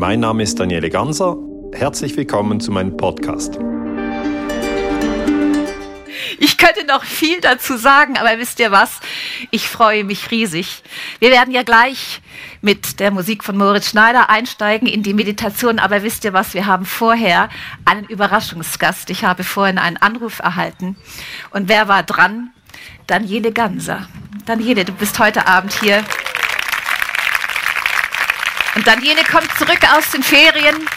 Mein Name ist Daniele Ganser. Herzlich willkommen zu meinem Podcast. Ich könnte noch viel dazu sagen, aber wisst ihr was? Ich freue mich riesig. Wir werden ja gleich mit der Musik von Moritz Schneider einsteigen in die Meditation, aber wisst ihr was? Wir haben vorher einen Überraschungsgast. Ich habe vorhin einen Anruf erhalten. Und wer war dran? Daniele Ganser. Daniele, du bist heute Abend hier. Und Daniele kommt zurück aus den Ferien.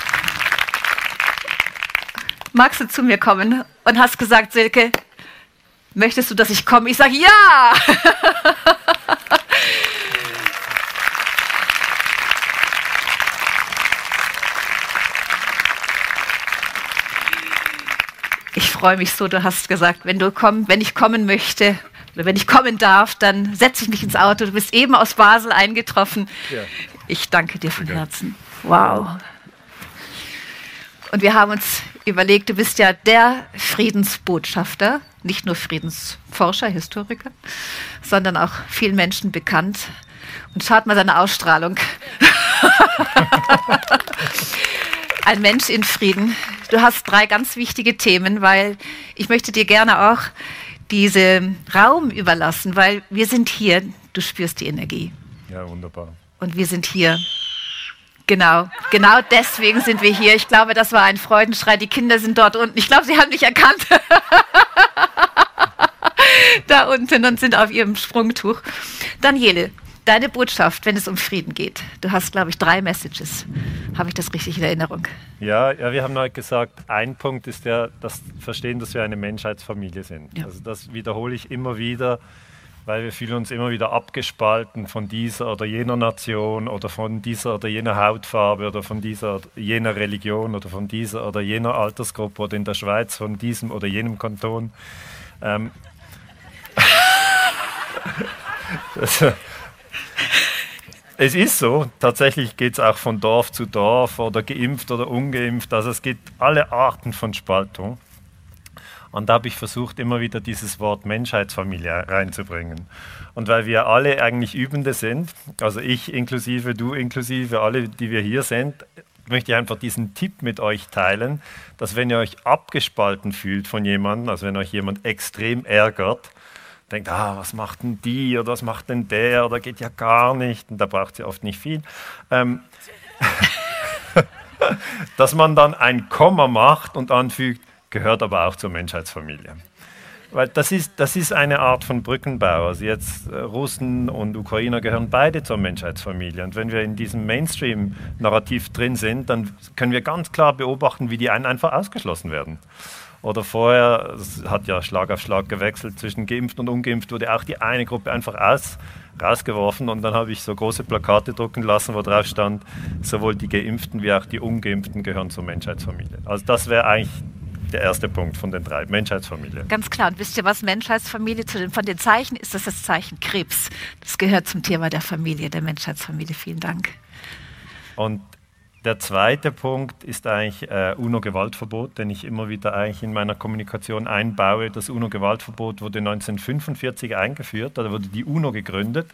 Magst du zu mir kommen? Und hast gesagt, Silke, möchtest du, dass ich komme? Ich sage ja. Ich freue mich so, du hast gesagt, wenn du komm, wenn ich kommen möchte, oder wenn ich kommen darf, dann setze ich mich ins Auto. Du bist eben aus Basel eingetroffen. Ja. Ich danke dir von Herzen. Wow. Und wir haben uns überlegt, du bist ja der Friedensbotschafter, nicht nur Friedensforscher, Historiker, sondern auch vielen Menschen bekannt. Und schaut mal seine Ausstrahlung. Ein Mensch in Frieden. Du hast drei ganz wichtige Themen, weil ich möchte dir gerne auch diesen Raum überlassen, weil wir sind hier, du spürst die Energie. Ja, wunderbar. Und wir sind hier. Genau, genau deswegen sind wir hier. Ich glaube, das war ein Freudenschrei. Die Kinder sind dort unten. Ich glaube, sie haben dich erkannt. da unten und sind auf ihrem Sprungtuch. Daniele, deine Botschaft, wenn es um Frieden geht. Du hast, glaube ich, drei Messages. Habe ich das richtig in Erinnerung? Ja, ja wir haben heute gesagt, ein Punkt ist der, das Verstehen, dass wir eine Menschheitsfamilie sind. Ja. Also das wiederhole ich immer wieder, weil wir fühlen uns immer wieder abgespalten von dieser oder jener Nation oder von dieser oder jener Hautfarbe oder von dieser oder jener Religion oder von dieser oder jener Altersgruppe oder in der Schweiz von diesem oder jenem Kanton. Ähm, das, es ist so, tatsächlich geht es auch von Dorf zu Dorf oder geimpft oder ungeimpft. Also es gibt alle Arten von Spaltung. Und da habe ich versucht, immer wieder dieses Wort Menschheitsfamilie reinzubringen. Und weil wir alle eigentlich Übende sind, also ich inklusive, du inklusive, alle, die wir hier sind, möchte ich einfach diesen Tipp mit euch teilen, dass wenn ihr euch abgespalten fühlt von jemandem, also wenn euch jemand extrem ärgert, denkt, ah, was macht denn die oder was macht denn der oder geht ja gar nicht und da braucht sie oft nicht viel. Ähm, dass man dann ein Komma macht und anfügt, gehört aber auch zur Menschheitsfamilie. Weil das ist, das ist eine Art von Brückenbau. Also jetzt äh, Russen und Ukrainer gehören beide zur Menschheitsfamilie. Und wenn wir in diesem Mainstream-Narrativ drin sind, dann können wir ganz klar beobachten, wie die einen einfach ausgeschlossen werden. Oder vorher, es hat ja Schlag auf Schlag gewechselt zwischen geimpft und ungeimpft, wurde auch die eine Gruppe einfach aus, rausgeworfen und dann habe ich so große Plakate drucken lassen, wo drauf stand, sowohl die Geimpften wie auch die Ungeimpften gehören zur Menschheitsfamilie. Also das wäre eigentlich der erste Punkt von den drei, Menschheitsfamilie. Ganz klar. Und wisst ihr was, Menschheitsfamilie, zu den, von den Zeichen ist das das Zeichen Krebs. Das gehört zum Thema der Familie, der Menschheitsfamilie. Vielen Dank. Und der zweite Punkt ist eigentlich äh, UNO-Gewaltverbot, den ich immer wieder eigentlich in meiner Kommunikation einbaue. Das UNO-Gewaltverbot wurde 1945 eingeführt, da wurde die UNO gegründet.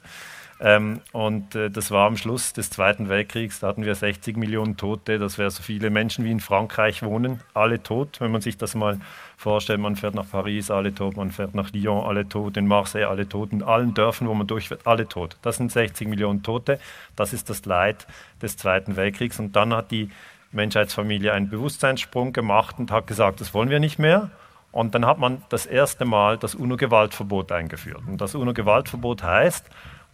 Ähm, und äh, das war am Schluss des Zweiten Weltkriegs, da hatten wir 60 Millionen Tote, das wäre so viele Menschen wie in Frankreich wohnen, alle tot, wenn man sich das mal vorstellt. Man fährt nach Paris, alle tot, man fährt nach Lyon, alle tot, in Marseille, alle tot, in allen Dörfern, wo man durchfährt, alle tot. Das sind 60 Millionen Tote, das ist das Leid des Zweiten Weltkriegs. Und dann hat die Menschheitsfamilie einen Bewusstseinssprung gemacht und hat gesagt, das wollen wir nicht mehr. Und dann hat man das erste Mal das UNO-Gewaltverbot eingeführt. Und das UNO-Gewaltverbot heißt,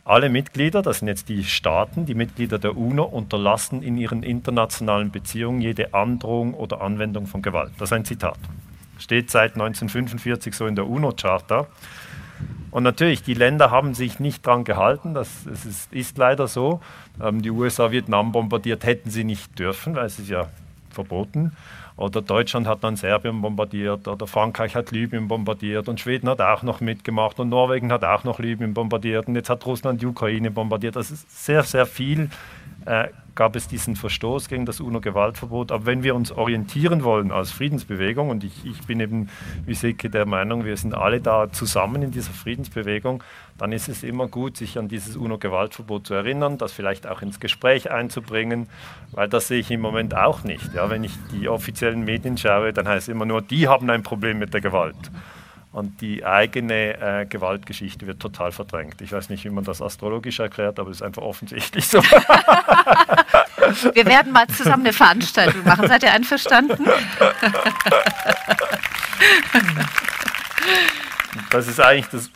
alle Mitglieder, das sind jetzt die Staaten, die Mitglieder der UNO, unterlassen in ihren internationalen Beziehungen jede Androhung oder Anwendung von Gewalt. Das ist ein Zitat. Steht seit 1945 so in der UNO-Charta. Und natürlich, die Länder haben sich nicht daran gehalten, das, das ist, ist, leider so. Ähm, die USA Vietnam bombardiert hätten sie nicht dürfen, weil es ist ja verboten. Oder Deutschland hat dann Serbien bombardiert oder Frankreich hat Libyen bombardiert und Schweden hat auch noch mitgemacht und Norwegen hat auch noch Libyen bombardiert und jetzt hat Russland die Ukraine bombardiert. Das ist sehr, sehr viel äh, gab es diesen Verstoß gegen das UNO-Gewaltverbot. Aber wenn wir uns orientieren wollen als Friedensbewegung, und ich, ich bin eben wie Silke der Meinung, wir sind alle da zusammen in dieser Friedensbewegung, dann ist es immer gut, sich an dieses UNO-Gewaltverbot zu erinnern, das vielleicht auch ins Gespräch einzubringen, weil das sehe ich im Moment auch nicht. Ja, wenn ich die offiziellen Medien schaue, dann heißt es immer nur, die haben ein Problem mit der Gewalt. Und die eigene äh, Gewaltgeschichte wird total verdrängt. Ich weiß nicht, wie man das astrologisch erklärt, aber es ist einfach offensichtlich so. Wir werden mal zusammen eine Veranstaltung machen. Seid ihr einverstanden? Das ist eigentlich das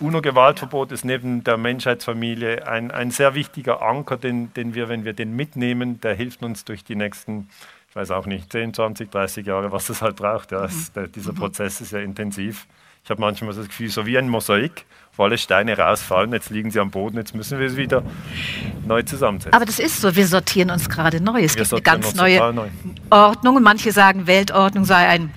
UNO-Gewaltverbot ist neben der Menschheitsfamilie ein, ein sehr wichtiger Anker, den, den wir, wenn wir den mitnehmen, der hilft uns durch die nächsten ich weiß auch nicht, 10, 20, 30 Jahre, was es halt braucht. Ja. Es, der, dieser Prozess ist ja intensiv. Ich habe manchmal das Gefühl, so wie ein Mosaik, wo alle Steine rausfallen, jetzt liegen sie am Boden, jetzt müssen wir es wieder neu zusammensetzen. Aber das ist so, wir sortieren uns gerade neu. Es wir gibt eine ganz neue neu. Ordnung und manche sagen, Weltordnung sei ein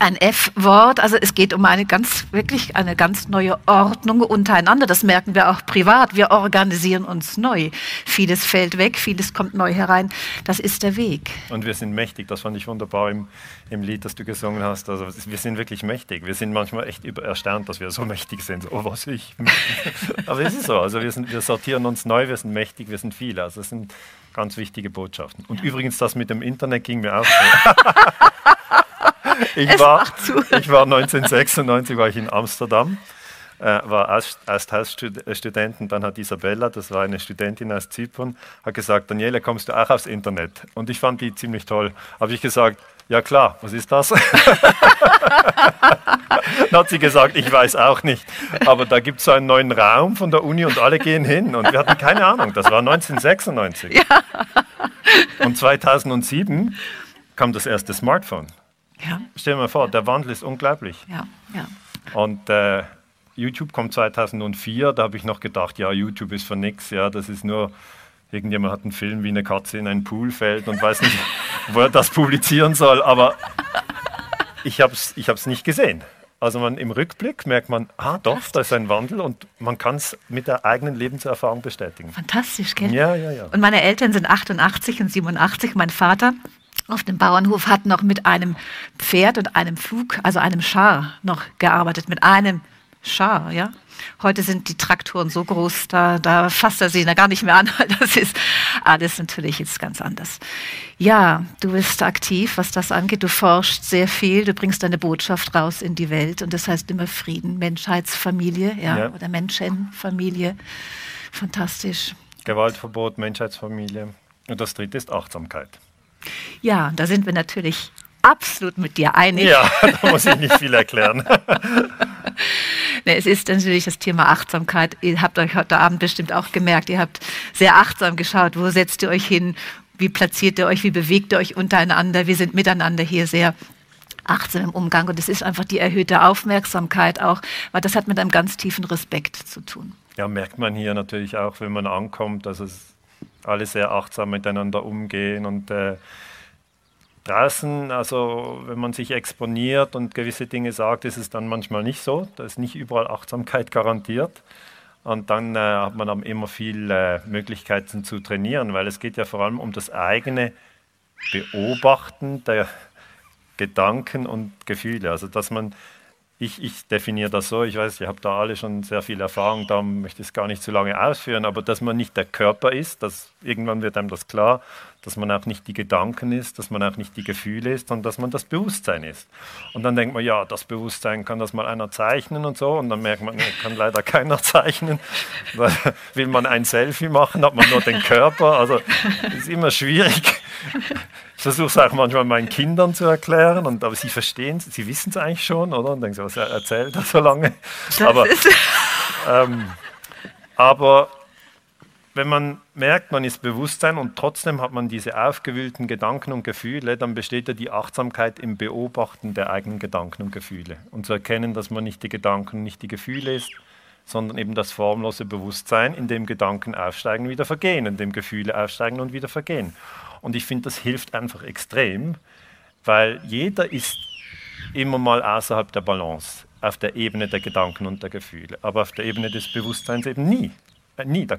ein F-Wort. Also es geht um eine ganz, wirklich eine ganz neue Ordnung untereinander. Das merken wir auch privat. Wir organisieren uns neu. Vieles fällt weg, vieles kommt neu herein. Das ist der Weg. Und wir sind mächtig. Das fand ich wunderbar im, im Lied, das du gesungen hast. Also wir sind wirklich mächtig. Wir sind manchmal echt erstaunt, dass wir so mächtig sind. Oh, was ich. Aber es ist so. Also wir, sind, wir sortieren uns neu, wir sind mächtig, wir sind viele. Also es sind ganz wichtige Botschaften. Und ja. übrigens, das mit dem Internet ging mir auch so. ich, war, ich war 1996 war ich in Amsterdam, äh, war Austauschstudenten, dann hat Isabella, das war eine Studentin aus Zypern, hat gesagt, Daniele, kommst du auch aufs Internet? Und ich fand die ziemlich toll. Habe ich gesagt, ja klar, was ist das? dann hat sie gesagt, ich weiß auch nicht. Aber da gibt es so einen neuen Raum von der Uni und alle gehen hin. Und wir hatten keine Ahnung, das war 1996. Ja. Und 2007 kam das erste Smartphone. Ja. Stell dir mal vor, der Wandel ist unglaublich. Ja, ja. Und äh, YouTube kommt 2004, da habe ich noch gedacht, ja, YouTube ist für nichts, ja, das ist nur, irgendjemand hat einen Film, wie eine Katze in einen Pool fällt und weiß nicht, wo er das publizieren soll, aber ich habe es ich nicht gesehen. Also man, im Rückblick merkt man, ah doch, da ist ein Wandel und man kann es mit der eigenen Lebenserfahrung bestätigen. Fantastisch, gell? Ja, ja, ja. Und meine Eltern sind 88 und 87. Mein Vater auf dem Bauernhof hat noch mit einem Pferd und einem Flug, also einem Schar noch gearbeitet, mit einem Schar, ja. Heute sind die Traktoren so groß, da, da fasst er sie da gar nicht mehr an. Das ist alles natürlich jetzt ganz anders. Ja, du bist aktiv, was das angeht. Du forschst sehr viel, du bringst deine Botschaft raus in die Welt und das heißt immer Frieden, Menschheitsfamilie, ja, ja. oder Menschenfamilie. Fantastisch. Gewaltverbot, Menschheitsfamilie. Und das dritte ist Achtsamkeit. Ja, da sind wir natürlich absolut mit dir einig. Ja, da muss ich nicht viel erklären. nee, es ist natürlich das Thema Achtsamkeit. Ihr habt euch heute Abend bestimmt auch gemerkt, ihr habt sehr achtsam geschaut, wo setzt ihr euch hin, wie platziert ihr euch, wie bewegt ihr euch untereinander. Wir sind miteinander hier sehr achtsam im Umgang und es ist einfach die erhöhte Aufmerksamkeit auch, weil das hat mit einem ganz tiefen Respekt zu tun. Ja, merkt man hier natürlich auch, wenn man ankommt, dass es alle sehr achtsam miteinander umgehen und äh, draußen, also wenn man sich exponiert und gewisse Dinge sagt, ist es dann manchmal nicht so. Da ist nicht überall Achtsamkeit garantiert. Und dann äh, hat man dann immer viel äh, Möglichkeiten zu trainieren, weil es geht ja vor allem um das eigene Beobachten der Gedanken und Gefühle. Also dass man ich, ich definiere das so, ich weiß, ihr habt da alle schon sehr viel Erfahrung, da möchte ich es gar nicht zu lange ausführen, aber dass man nicht der Körper ist, dass irgendwann wird einem das klar, dass man auch nicht die Gedanken ist, dass man auch nicht die Gefühle ist, sondern dass man das Bewusstsein ist. Und dann denkt man, ja, das Bewusstsein kann das mal einer zeichnen und so, und dann merkt man, kann leider keiner zeichnen. Will man ein Selfie machen, hat man nur den Körper, also ist immer schwierig. Ich versuche es auch manchmal meinen Kindern zu erklären, und, aber sie verstehen es, sie wissen es eigentlich schon, oder? Und denken so, was erzählt er so lange? Aber, ähm, aber wenn man merkt, man ist Bewusstsein und trotzdem hat man diese aufgewühlten Gedanken und Gefühle, dann besteht ja die Achtsamkeit im Beobachten der eigenen Gedanken und Gefühle. Und zu erkennen, dass man nicht die Gedanken, nicht die Gefühle ist, sondern eben das formlose Bewusstsein, in dem Gedanken aufsteigen, und wieder vergehen, in dem Gefühle aufsteigen und wieder vergehen. Und ich finde, das hilft einfach extrem, weil jeder ist immer mal außerhalb der Balance, auf der Ebene der Gedanken und der Gefühle, aber auf der Ebene des Bewusstseins eben nie. Äh, nie. Da